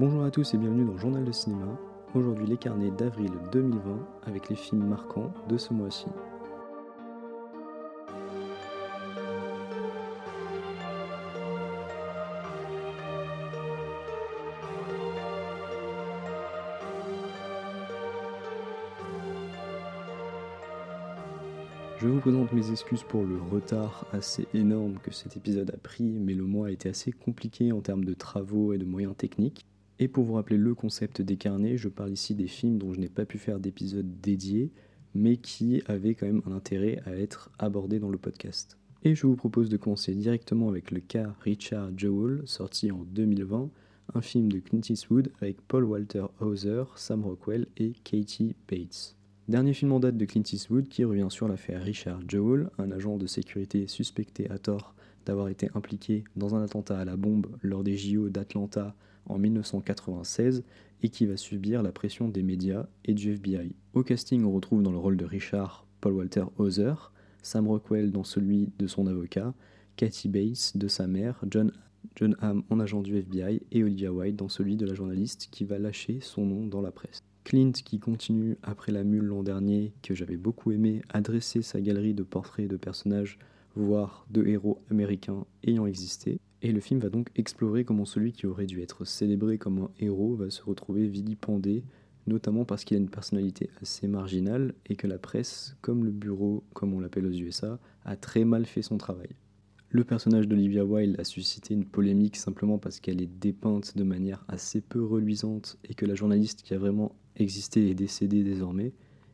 Bonjour à tous et bienvenue dans Journal de cinéma. Aujourd'hui les carnets d'avril 2020 avec les films marquants de ce mois-ci. Je vous présente mes excuses pour le retard assez énorme que cet épisode a pris, mais le mois a été assez compliqué en termes de travaux et de moyens techniques. Et pour vous rappeler le concept des carnets, je parle ici des films dont je n'ai pas pu faire d'épisode dédié, mais qui avaient quand même un intérêt à être abordés dans le podcast. Et je vous propose de commencer directement avec le cas Richard Jewell, sorti en 2020, un film de Clint Eastwood avec Paul Walter Hauser, Sam Rockwell et Katie Bates. Dernier film en date de Clint Eastwood qui revient sur l'affaire Richard Jewell, un agent de sécurité suspecté à tort d'avoir été impliqué dans un attentat à la bombe lors des JO d'Atlanta en 1996 et qui va subir la pression des médias et du FBI. Au casting, on retrouve dans le rôle de Richard Paul Walter Hauser, Sam Rockwell dans celui de son avocat, Kathy Bates de sa mère, John, John Hamm en agent du FBI et Olivia White dans celui de la journaliste qui va lâcher son nom dans la presse. Clint qui continue après la mule l'an dernier, que j'avais beaucoup aimé, à dresser sa galerie de portraits de personnages, voire de héros américains ayant existé. Et le film va donc explorer comment celui qui aurait dû être célébré comme un héros va se retrouver vilipendé, notamment parce qu'il a une personnalité assez marginale et que la presse, comme le bureau, comme on l'appelle aux USA, a très mal fait son travail. Le personnage d'Olivia Wilde a suscité une polémique simplement parce qu'elle est dépeinte de manière assez peu reluisante et que la journaliste qui a vraiment existé est décédée désormais.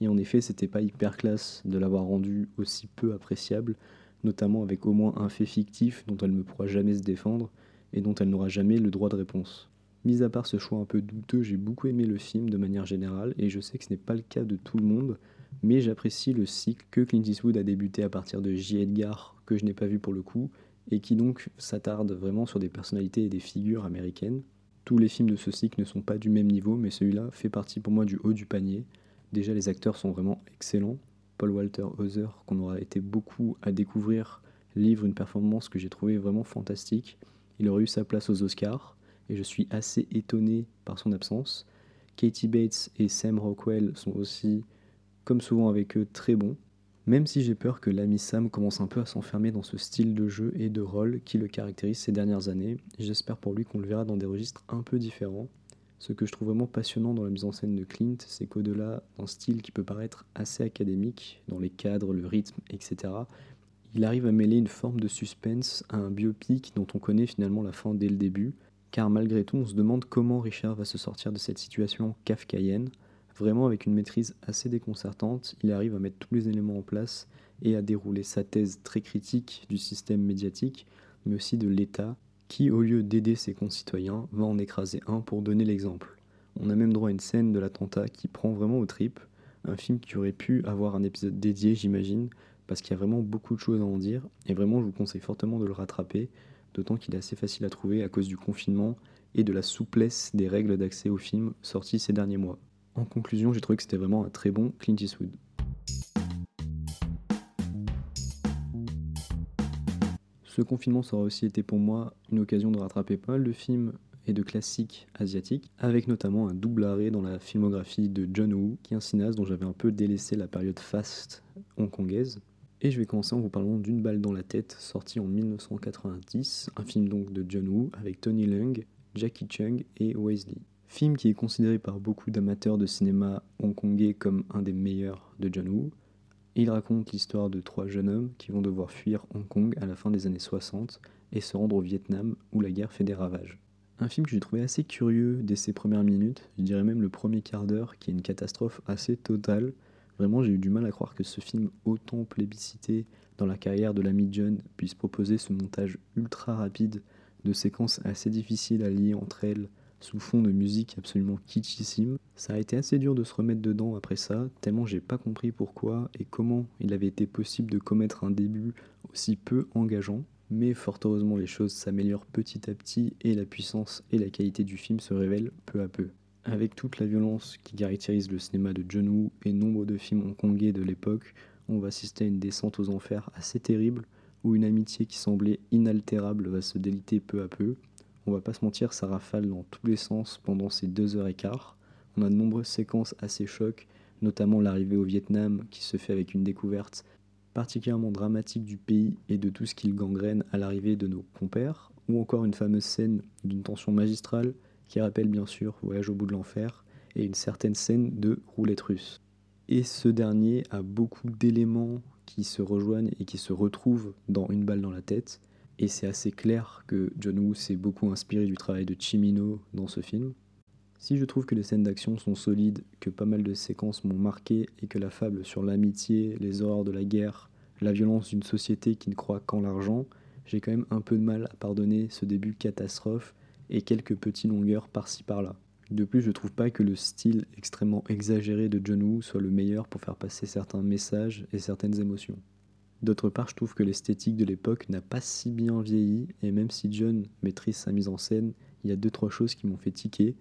Et en effet, c'était pas hyper classe de l'avoir rendue aussi peu appréciable, notamment avec au moins un fait fictif dont elle ne pourra jamais se défendre et dont elle n'aura jamais le droit de réponse. Mis à part ce choix un peu douteux, j'ai beaucoup aimé le film de manière générale et je sais que ce n'est pas le cas de tout le monde, mais j'apprécie le cycle que Clint Eastwood a débuté à partir de J. Edgar, que je n'ai pas vu pour le coup, et qui donc s'attarde vraiment sur des personnalités et des figures américaines. Tous les films de ce cycle ne sont pas du même niveau, mais celui-là fait partie pour moi du haut du panier. Déjà, les acteurs sont vraiment excellents, Paul Walter Hauser, qu'on aura été beaucoup à découvrir, livre une performance que j'ai trouvée vraiment fantastique. Il aurait eu sa place aux Oscars, et je suis assez étonné par son absence. Katie Bates et Sam Rockwell sont aussi, comme souvent avec eux, très bons. Même si j'ai peur que l'ami Sam commence un peu à s'enfermer dans ce style de jeu et de rôle qui le caractérise ces dernières années, j'espère pour lui qu'on le verra dans des registres un peu différents. Ce que je trouve vraiment passionnant dans la mise en scène de Clint, c'est qu'au-delà d'un style qui peut paraître assez académique, dans les cadres, le rythme, etc., il arrive à mêler une forme de suspense à un biopic dont on connaît finalement la fin dès le début, car malgré tout on se demande comment Richard va se sortir de cette situation kafkaïenne. Vraiment avec une maîtrise assez déconcertante, il arrive à mettre tous les éléments en place et à dérouler sa thèse très critique du système médiatique, mais aussi de l'État qui, au lieu d'aider ses concitoyens, va en écraser un pour donner l'exemple? On a même droit à une scène de l'attentat qui prend vraiment aux tripes, un film qui aurait pu avoir un épisode dédié, j'imagine, parce qu'il y a vraiment beaucoup de choses à en dire, et vraiment je vous conseille fortement de le rattraper, d'autant qu'il est assez facile à trouver à cause du confinement et de la souplesse des règles d'accès au film sorties ces derniers mois. En conclusion, j'ai trouvé que c'était vraiment un très bon Clint Eastwood. Ce confinement, aura aussi été pour moi une occasion de rattraper pas mal de films et de classiques asiatiques, avec notamment un double arrêt dans la filmographie de John Woo, qui est un cinéaste dont j'avais un peu délaissé la période fast hongkongaise. Et je vais commencer en vous parlant d'une balle dans la tête, sorti en 1990, un film donc de John Woo avec Tony Leung, Jackie Chung et Wesley. Film qui est considéré par beaucoup d'amateurs de cinéma hongkongais comme un des meilleurs de John Woo, il raconte l'histoire de trois jeunes hommes qui vont devoir fuir Hong Kong à la fin des années 60 et se rendre au Vietnam où la guerre fait des ravages. Un film que j'ai trouvé assez curieux dès ses premières minutes, je dirais même le premier quart d'heure, qui est une catastrophe assez totale. Vraiment, j'ai eu du mal à croire que ce film, autant plébiscité dans la carrière de l'ami John, puisse proposer ce montage ultra rapide de séquences assez difficiles à lier entre elles, sous fond de musique absolument kitschissime. Ça a été assez dur de se remettre dedans après ça, tellement j'ai pas compris pourquoi et comment il avait été possible de commettre un début aussi peu engageant. Mais fort heureusement, les choses s'améliorent petit à petit et la puissance et la qualité du film se révèlent peu à peu. Avec toute la violence qui caractérise le cinéma de John Woo et nombre de films hongkongais de l'époque, on va assister à une descente aux enfers assez terrible où une amitié qui semblait inaltérable va se déliter peu à peu, on va pas se mentir, ça rafale dans tous les sens pendant ces deux heures et quart. On a de nombreuses séquences assez chocs, notamment l'arrivée au Vietnam qui se fait avec une découverte particulièrement dramatique du pays et de tout ce qu'il gangrène à l'arrivée de nos compères, ou encore une fameuse scène d'une tension magistrale qui rappelle bien sûr Voyage au bout de l'enfer et une certaine scène de roulette russe. Et ce dernier a beaucoup d'éléments qui se rejoignent et qui se retrouvent dans Une balle dans la tête. Et c'est assez clair que John Woo s'est beaucoup inspiré du travail de Chimino dans ce film. Si je trouve que les scènes d'action sont solides, que pas mal de séquences m'ont marqué et que la fable sur l'amitié, les horreurs de la guerre, la violence d'une société qui ne croit qu'en l'argent, j'ai quand même un peu de mal à pardonner ce début catastrophe et quelques petites longueurs par-ci par-là. De plus, je trouve pas que le style extrêmement exagéré de John Woo soit le meilleur pour faire passer certains messages et certaines émotions. D'autre part, je trouve que l'esthétique de l'époque n'a pas si bien vieilli, et même si John maîtrise sa mise en scène, il y a deux trois choses qui m'ont fait tiquer.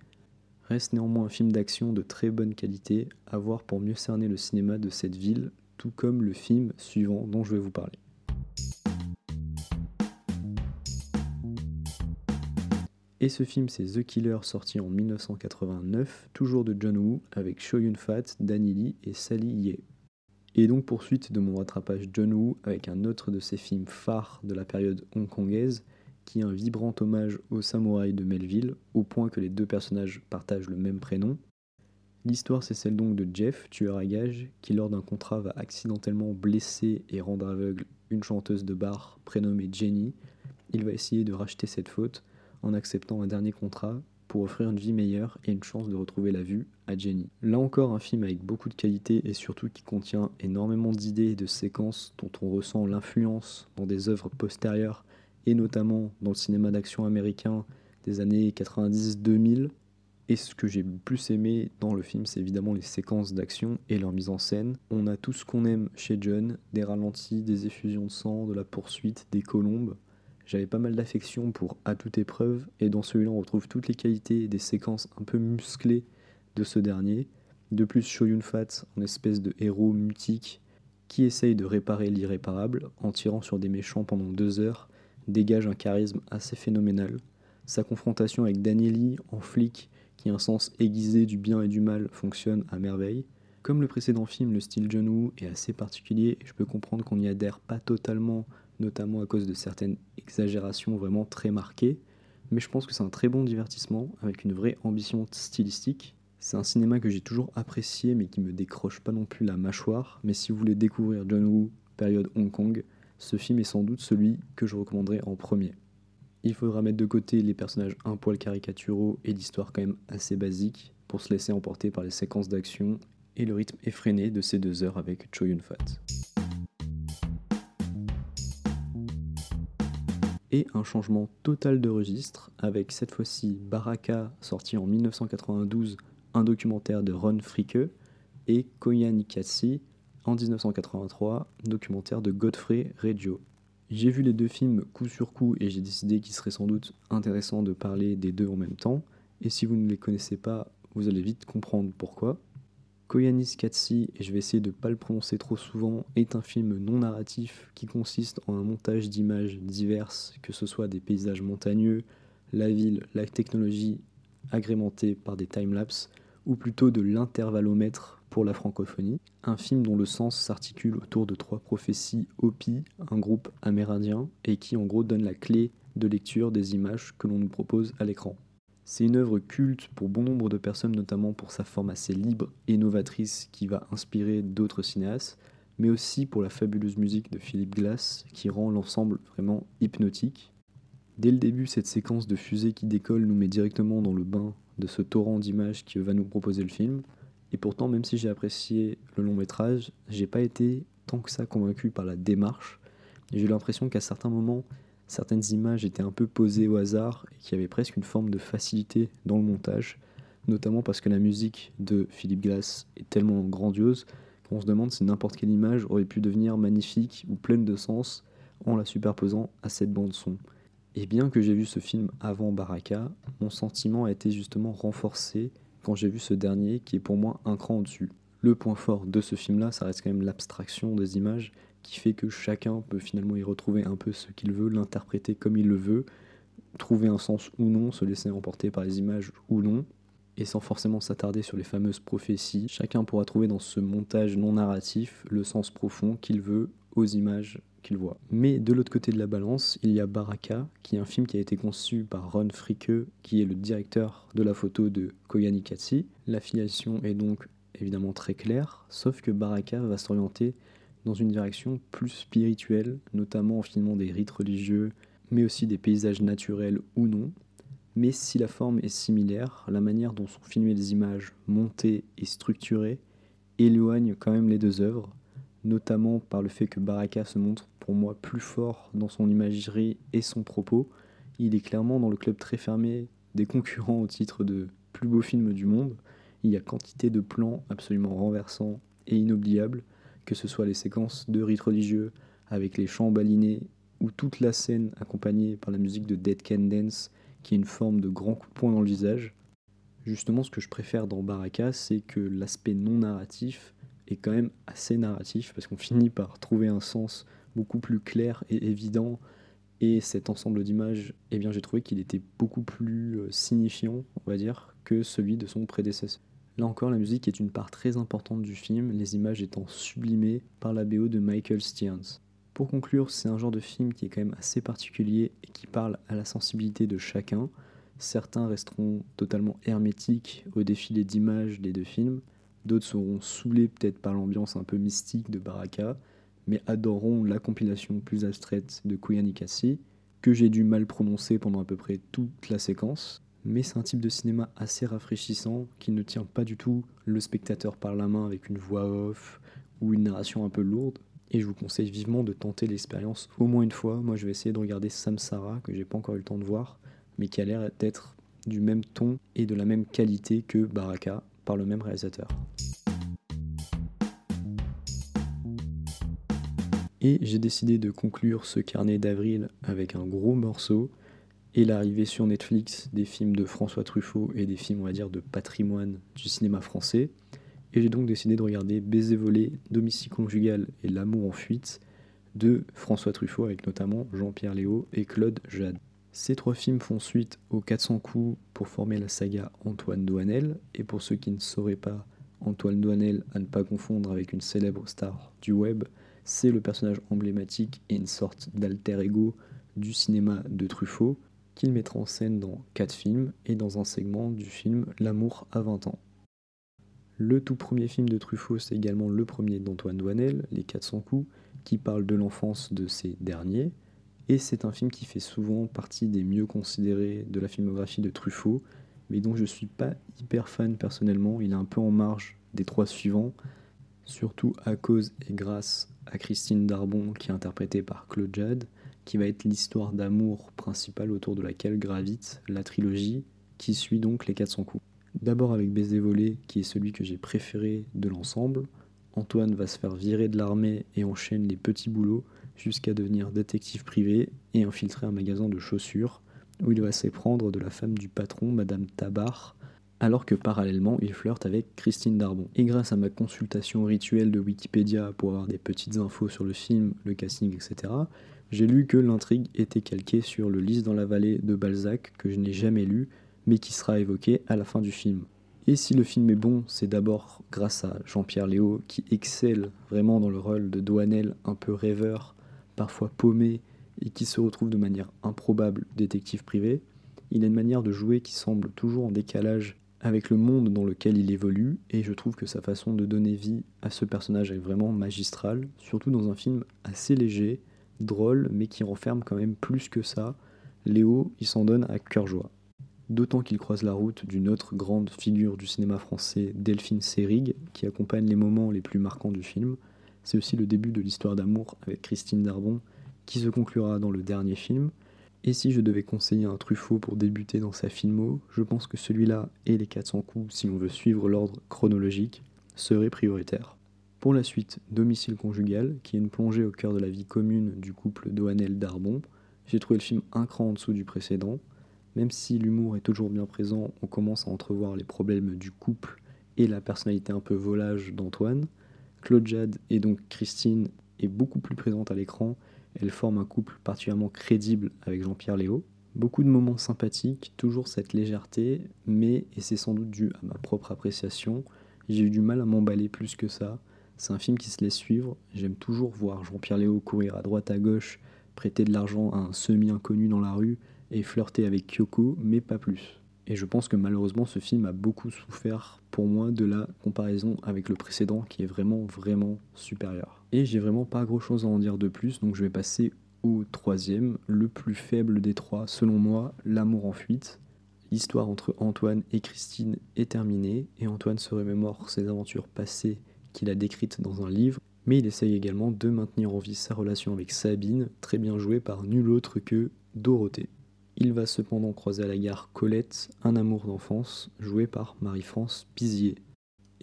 Reste néanmoins un film d'action de très bonne qualité, à voir pour mieux cerner le cinéma de cette ville, tout comme le film suivant dont je vais vous parler. Et ce film, c'est The Killer, sorti en 1989, toujours de John Woo, avec Cho Yun-fat, Danny Lee et Sally Ye. Et donc poursuite de mon rattrapage John Woo avec un autre de ses films phares de la période hongkongaise, qui est un vibrant hommage aux samouraïs de Melville, au point que les deux personnages partagent le même prénom. L'histoire c'est celle donc de Jeff, tueur à gages, qui lors d'un contrat va accidentellement blesser et rendre aveugle une chanteuse de bar prénommée Jenny. Il va essayer de racheter cette faute en acceptant un dernier contrat pour offrir une vie meilleure et une chance de retrouver la vue à Jenny. Là encore, un film avec beaucoup de qualité et surtout qui contient énormément d'idées et de séquences dont on ressent l'influence dans des œuvres postérieures et notamment dans le cinéma d'action américain des années 90-2000. Et ce que j'ai le plus aimé dans le film, c'est évidemment les séquences d'action et leur mise en scène. On a tout ce qu'on aime chez John, des ralentis, des effusions de sang, de la poursuite, des colombes. J'avais pas mal d'affection pour À toute épreuve, et dans celui-là on retrouve toutes les qualités des séquences un peu musclées de ce dernier. De plus, Shoyun Fat, en espèce de héros mutique, qui essaye de réparer l'irréparable en tirant sur des méchants pendant deux heures, dégage un charisme assez phénoménal. Sa confrontation avec Danieli en flic, qui a un sens aiguisé du bien et du mal, fonctionne à merveille. Comme le précédent film, le style John Woo est assez particulier et je peux comprendre qu'on n'y adhère pas totalement notamment à cause de certaines exagérations vraiment très marquées, mais je pense que c'est un très bon divertissement avec une vraie ambition stylistique. C'est un cinéma que j'ai toujours apprécié mais qui me décroche pas non plus la mâchoire, mais si vous voulez découvrir John Woo, période Hong Kong, ce film est sans doute celui que je recommanderais en premier. Il faudra mettre de côté les personnages un poil caricaturaux et l'histoire quand même assez basique pour se laisser emporter par les séquences d'action et le rythme effréné de ces deux heures avec Cho Yun Fat. Et un changement total de registre avec cette fois-ci Baraka sorti en 1992, un documentaire de Ron Fricke et Koyan Ikatsi en 1983, documentaire de Godfrey Reggio. J'ai vu les deux films coup sur coup et j'ai décidé qu'il serait sans doute intéressant de parler des deux en même temps. Et si vous ne les connaissez pas, vous allez vite comprendre pourquoi. Koyanis Katsi, et je vais essayer de ne pas le prononcer trop souvent, est un film non narratif qui consiste en un montage d'images diverses, que ce soit des paysages montagneux, la ville, la technologie agrémentée par des timelapses, ou plutôt de l'intervallomètre pour la francophonie. Un film dont le sens s'articule autour de trois prophéties Hopi, un groupe amérindien, et qui en gros donne la clé de lecture des images que l'on nous propose à l'écran. C'est une œuvre culte pour bon nombre de personnes, notamment pour sa forme assez libre et novatrice qui va inspirer d'autres cinéastes, mais aussi pour la fabuleuse musique de Philippe Glass qui rend l'ensemble vraiment hypnotique. Dès le début, cette séquence de fusée qui décolle nous met directement dans le bain de ce torrent d'images qui va nous proposer le film. Et pourtant, même si j'ai apprécié le long métrage, j'ai pas été tant que ça convaincu par la démarche. J'ai l'impression qu'à certains moments, certaines images étaient un peu posées au hasard et qu'il y avait presque une forme de facilité dans le montage, notamment parce que la musique de Philippe Glass est tellement grandiose qu'on se demande si n'importe quelle image aurait pu devenir magnifique ou pleine de sens en la superposant à cette bande son. Et bien que j'ai vu ce film avant Baraka, mon sentiment a été justement renforcé quand j'ai vu ce dernier qui est pour moi un cran au-dessus. Le point fort de ce film-là, ça reste quand même l'abstraction des images qui fait que chacun peut finalement y retrouver un peu ce qu'il veut, l'interpréter comme il le veut, trouver un sens ou non, se laisser emporter par les images ou non, et sans forcément s'attarder sur les fameuses prophéties, chacun pourra trouver dans ce montage non narratif le sens profond qu'il veut aux images qu'il voit. Mais de l'autre côté de la balance, il y a Baraka, qui est un film qui a été conçu par Ron Fricke, qui est le directeur de la photo de Koyani Katsi. L'affiliation est donc évidemment très claire, sauf que Baraka va s'orienter dans une direction plus spirituelle, notamment en filmant des rites religieux, mais aussi des paysages naturels ou non, mais si la forme est similaire, la manière dont sont filmées les images, montées et structurées, éloigne quand même les deux œuvres, notamment par le fait que Baraka se montre pour moi plus fort dans son imagerie et son propos. Il est clairement dans le club très fermé des concurrents au titre de plus beau film du monde. Il y a quantité de plans absolument renversants et inoubliables, que ce soit les séquences de rites religieux avec les chants balinés ou toute la scène accompagnée par la musique de Dead Can Dance qui est une forme de grand coup de poing dans le visage. Justement, ce que je préfère dans Baraka, c'est que l'aspect non narratif est quand même assez narratif, parce qu'on finit par trouver un sens beaucoup plus clair et évident. Et cet ensemble d'images, eh bien, j'ai trouvé qu'il était beaucoup plus euh, signifiant, on va dire, que celui de son prédécesseur. Là encore, la musique est une part très importante du film, les images étant sublimées par la BO de Michael Stearns. Pour conclure, c'est un genre de film qui est quand même assez particulier et qui parle à la sensibilité de chacun. Certains resteront totalement hermétiques au défilé d'images des deux films, d'autres seront saoulés peut-être par l'ambiance un peu mystique de Baraka, mais adoreront la compilation plus abstraite de Kuyanikasi, que j'ai dû mal prononcer pendant à peu près toute la séquence. Mais c'est un type de cinéma assez rafraîchissant qui ne tient pas du tout le spectateur par la main avec une voix off ou une narration un peu lourde, et je vous conseille vivement de tenter l'expérience au moins une fois. Moi, je vais essayer de regarder Samsara, que j'ai pas encore eu le temps de voir, mais qui a l'air d'être du même ton et de la même qualité que Baraka par le même réalisateur. Et j'ai décidé de conclure ce carnet d'avril avec un gros morceau et l'arrivée sur Netflix des films de François Truffaut et des films, on va dire, de patrimoine du cinéma français. Et j'ai donc décidé de regarder Baiser volé, Domicile conjugal et L'amour en fuite de François Truffaut avec notamment Jean-Pierre Léo et Claude Jade. Ces trois films font suite aux 400 coups pour former la saga Antoine Douanel. Et pour ceux qui ne sauraient pas, Antoine Douanel, à ne pas confondre avec une célèbre star du web, c'est le personnage emblématique et une sorte d'alter ego du cinéma de Truffaut qu'il mettra en scène dans quatre films et dans un segment du film L'amour à 20 ans. Le tout premier film de Truffaut, c'est également le premier d'Antoine Douanel, Les 400 coups, qui parle de l'enfance de ces derniers. Et c'est un film qui fait souvent partie des mieux considérés de la filmographie de Truffaut, mais dont je ne suis pas hyper fan personnellement. Il est un peu en marge des trois suivants, surtout à cause et grâce à Christine Darbon, qui est interprétée par Claude Jade, qui va être l'histoire d'amour principale autour de laquelle gravite la trilogie, qui suit donc les 400 coups. D'abord avec Baiser volé, qui est celui que j'ai préféré de l'ensemble. Antoine va se faire virer de l'armée et enchaîne les petits boulots jusqu'à devenir détective privé et infiltrer un magasin de chaussures où il va s'éprendre de la femme du patron, Madame Tabar, alors que parallèlement il flirte avec Christine Darbon. Et grâce à ma consultation rituelle de Wikipédia pour avoir des petites infos sur le film, le casting, etc., j'ai lu que l'intrigue était calquée sur le Lys dans la vallée de Balzac, que je n'ai jamais lu, mais qui sera évoqué à la fin du film. Et si le film est bon, c'est d'abord grâce à Jean-Pierre Léo qui excelle vraiment dans le rôle de Douanel un peu rêveur, parfois paumé et qui se retrouve de manière improbable détective privé. Il a une manière de jouer qui semble toujours en décalage avec le monde dans lequel il évolue et je trouve que sa façon de donner vie à ce personnage est vraiment magistrale, surtout dans un film assez léger, drôle mais qui renferme quand même plus que ça. Léo, il s'en donne à cœur joie d'autant qu'il croise la route d'une autre grande figure du cinéma français, Delphine Seyrig, qui accompagne les moments les plus marquants du film. C'est aussi le début de l'histoire d'amour avec Christine Darbon, qui se conclura dans le dernier film. Et si je devais conseiller un Truffaut pour débuter dans sa filmo, je pense que celui-là et les 400 coups, si on veut suivre l'ordre chronologique, seraient prioritaires. Pour la suite, Domicile conjugal, qui est une plongée au cœur de la vie commune du couple Doanel Darbon. J'ai trouvé le film un cran en dessous du précédent, même si l'humour est toujours bien présent, on commence à entrevoir les problèmes du couple et la personnalité un peu volage d'Antoine. Claude Jade et donc Christine est beaucoup plus présente à l'écran. Elle forme un couple particulièrement crédible avec Jean-Pierre Léo. Beaucoup de moments sympathiques, toujours cette légèreté, mais, et c'est sans doute dû à ma propre appréciation, j'ai eu du mal à m'emballer plus que ça. C'est un film qui se laisse suivre, j'aime toujours voir Jean-Pierre Léo courir à droite à gauche, prêter de l'argent à un semi-inconnu dans la rue et flirter avec Kyoko, mais pas plus. Et je pense que malheureusement ce film a beaucoup souffert pour moi de la comparaison avec le précédent qui est vraiment vraiment supérieur. Et j'ai vraiment pas grand chose à en dire de plus, donc je vais passer au troisième, le plus faible des trois, selon moi, L'amour en fuite. L'histoire entre Antoine et Christine est terminée, et Antoine se remémore ses aventures passées qu'il a décrites dans un livre, mais il essaye également de maintenir en vie sa relation avec Sabine, très bien jouée par nul autre que Dorothée. Il va cependant croiser à la gare Colette, un amour d'enfance, joué par Marie-France Pizier.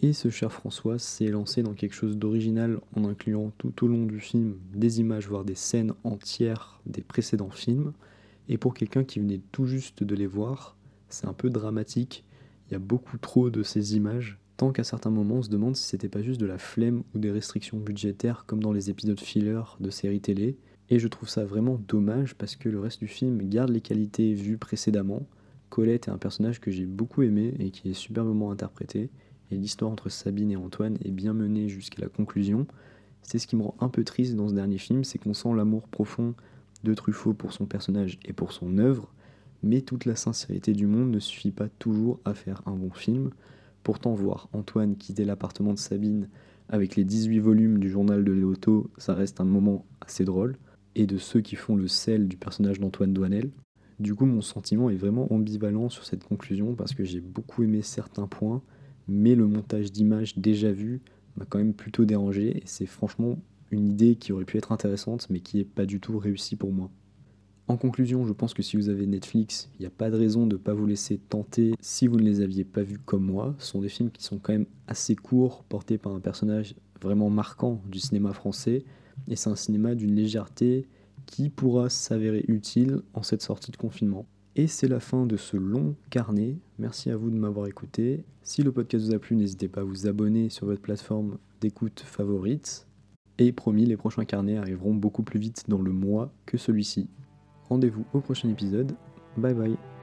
Et ce cher François s'est lancé dans quelque chose d'original en incluant tout au long du film des images, voire des scènes entières des précédents films. Et pour quelqu'un qui venait tout juste de les voir, c'est un peu dramatique. Il y a beaucoup trop de ces images, tant qu'à certains moments on se demande si c'était pas juste de la flemme ou des restrictions budgétaires comme dans les épisodes filler de séries télé. Et je trouve ça vraiment dommage parce que le reste du film garde les qualités vues précédemment. Colette est un personnage que j'ai beaucoup aimé et qui est superbement interprété et l'histoire entre Sabine et Antoine est bien menée jusqu'à la conclusion. C'est ce qui me rend un peu triste dans ce dernier film, c'est qu'on sent l'amour profond de Truffaut pour son personnage et pour son œuvre, mais toute la sincérité du monde ne suffit pas toujours à faire un bon film. Pourtant, voir Antoine quitter l'appartement de Sabine avec les 18 volumes du journal de Léoto, ça reste un moment assez drôle, et de ceux qui font le sel du personnage d'Antoine Douanel. Du coup, mon sentiment est vraiment ambivalent sur cette conclusion parce que j'ai beaucoup aimé certains points, mais le montage d'images déjà vues m'a quand même plutôt dérangé et c'est franchement une idée qui aurait pu être intéressante mais qui n'est pas du tout réussie pour moi. En conclusion, je pense que si vous avez Netflix, il n'y a pas de raison de ne pas vous laisser tenter si vous ne les aviez pas vus comme moi. Ce sont des films qui sont quand même assez courts, portés par un personnage vraiment marquant du cinéma français, et c'est un cinéma d'une légèreté qui pourra s'avérer utile en cette sortie de confinement. Et c'est la fin de ce long carnet. Merci à vous de m'avoir écouté. Si le podcast vous a plu, n'hésitez pas à vous abonner sur votre plateforme d'écoute favorite. Et promis, les prochains carnets arriveront beaucoup plus vite dans le mois que celui-ci. Rendez-vous au prochain épisode. Bye bye.